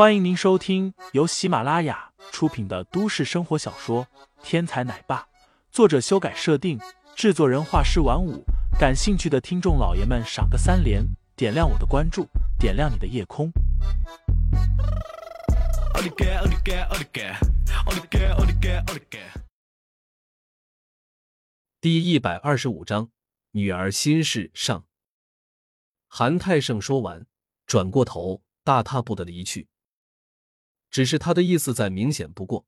欢迎您收听由喜马拉雅出品的都市生活小说《天才奶爸》，作者修改设定，制作人画师晚舞。感兴趣的听众老爷们，赏个三连，点亮我的关注，点亮你的夜空。第一百二十五章，女儿心事上。韩泰胜说完，转过头，大踏步的离去。只是他的意思再明显不过，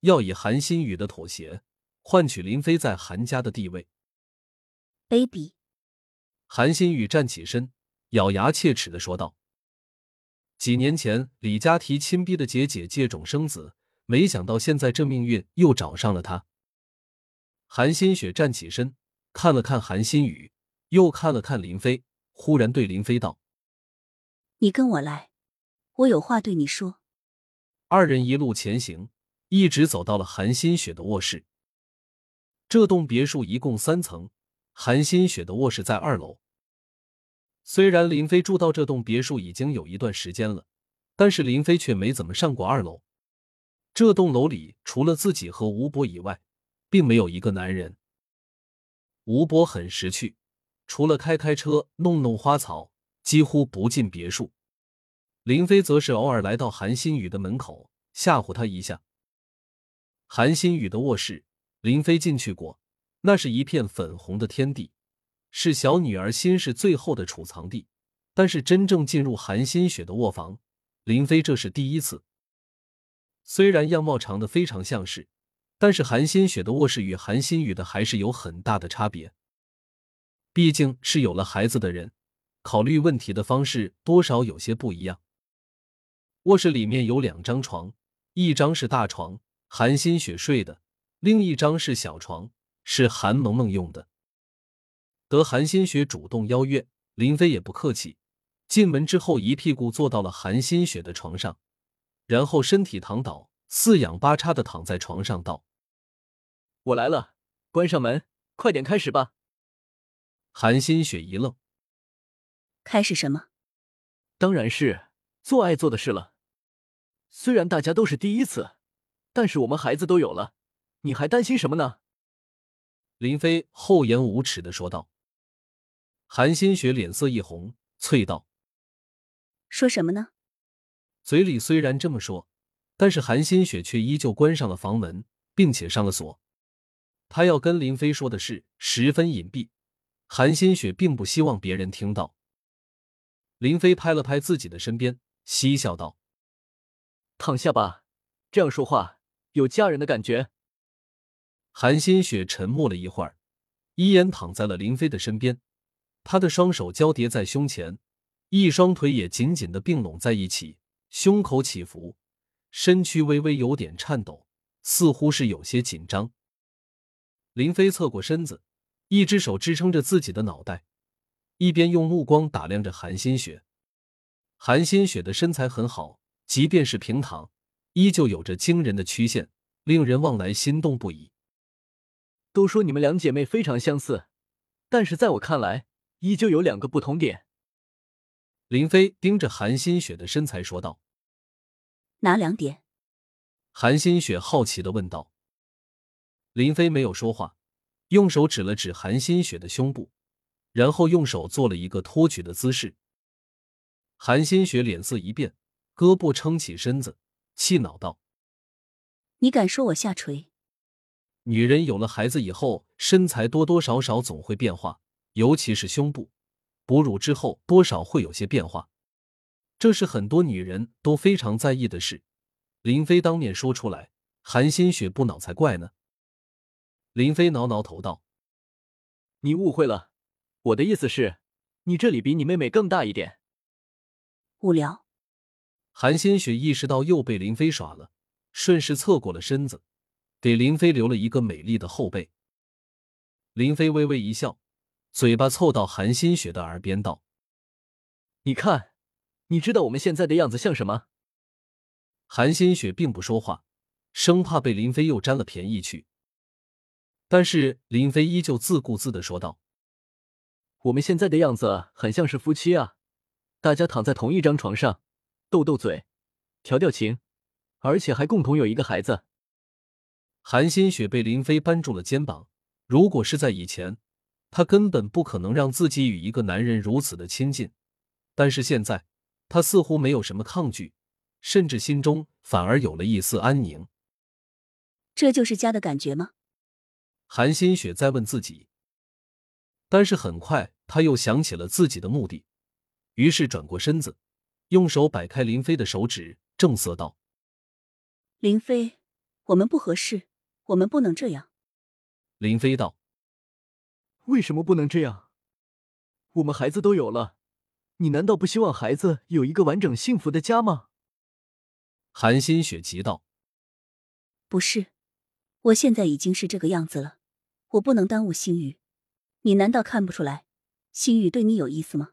要以韩新宇的妥协换取林飞在韩家的地位。baby，韩新宇站起身，咬牙切齿的说道：“几年前李佳提亲逼的姐姐借种生子，没想到现在这命运又找上了他。”韩新雪站起身，看了看韩新宇，又看了看林飞，忽然对林飞道：“你跟我来，我有话对你说。”二人一路前行，一直走到了韩新雪的卧室。这栋别墅一共三层，韩新雪的卧室在二楼。虽然林飞住到这栋别墅已经有一段时间了，但是林飞却没怎么上过二楼。这栋楼里除了自己和吴博以外，并没有一个男人。吴博很识趣，除了开开车、弄弄花草，几乎不进别墅。林飞则是偶尔来到韩新宇的门口，吓唬他一下。韩新宇的卧室，林飞进去过，那是一片粉红的天地，是小女儿心事最后的储藏地。但是真正进入韩新雪的卧房，林飞这是第一次。虽然样貌长得非常相似，但是韩新雪的卧室与韩新宇的还是有很大的差别。毕竟是有了孩子的人，考虑问题的方式多少有些不一样。卧室里面有两张床，一张是大床，韩新雪睡的；另一张是小床，是韩萌萌用的。得韩新雪主动邀约，林飞也不客气，进门之后一屁股坐到了韩新雪的床上，然后身体躺倒，四仰八叉的躺在床上，道：“我来了，关上门，快点开始吧。”韩新雪一愣：“开始什么？当然是做爱做的事了。”虽然大家都是第一次，但是我们孩子都有了，你还担心什么呢？林飞厚颜无耻的说道。韩新雪脸色一红，啐道：“说什么呢？”嘴里虽然这么说，但是韩新雪却依旧关上了房门，并且上了锁。他要跟林飞说的事十分隐蔽，韩新雪并不希望别人听到。林飞拍了拍自己的身边，嬉笑道。躺下吧，这样说话有家人的感觉。韩新雪沉默了一会儿，依然躺在了林飞的身边，他的双手交叠在胸前，一双腿也紧紧的并拢在一起，胸口起伏，身躯微微有点颤抖，似乎是有些紧张。林飞侧过身子，一只手支撑着自己的脑袋，一边用目光打量着韩新雪。韩新雪的身材很好。即便是平躺，依旧有着惊人的曲线，令人望来心动不已。都说你们两姐妹非常相似，但是在我看来，依旧有两个不同点。林飞盯着韩新雪的身材说道：“哪两点？”韩新雪好奇的问道。林飞没有说话，用手指了指韩新雪的胸部，然后用手做了一个托举的姿势。韩新雪脸色一变。胳膊撑起身子，气恼道：“你敢说我下垂？”女人有了孩子以后，身材多多少少总会变化，尤其是胸部。哺乳之后，多少会有些变化，这是很多女人都非常在意的事。林飞当面说出来，韩新雪不恼才怪呢。林飞挠挠头道：“你误会了，我的意思是，你这里比你妹妹更大一点。”无聊。韩新雪意识到又被林飞耍了，顺势侧过了身子，给林飞留了一个美丽的后背。林飞微微一笑，嘴巴凑到韩新雪的耳边道：“你看，你知道我们现在的样子像什么？”韩新雪并不说话，生怕被林飞又占了便宜去。但是林飞依旧自顾自的说道：“我们现在的样子很像是夫妻啊，大家躺在同一张床上。”斗斗嘴，调调情，而且还共同有一个孩子。韩新雪被林飞扳住了肩膀。如果是在以前，她根本不可能让自己与一个男人如此的亲近。但是现在，她似乎没有什么抗拒，甚至心中反而有了一丝安宁。这就是家的感觉吗？韩新雪在问自己。但是很快，她又想起了自己的目的，于是转过身子，用手摆开林飞的手指，正色道：“林飞，我们不合适，我们不能这样。”林飞道：“为什么不能这样？我们孩子都有了，你难道不希望孩子有一个完整幸福的家吗？”韩新雪急道：“不是，我现在已经是这个样子了，我不能耽误星宇。你难道看不出来，星宇对你有意思吗？”